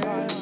style.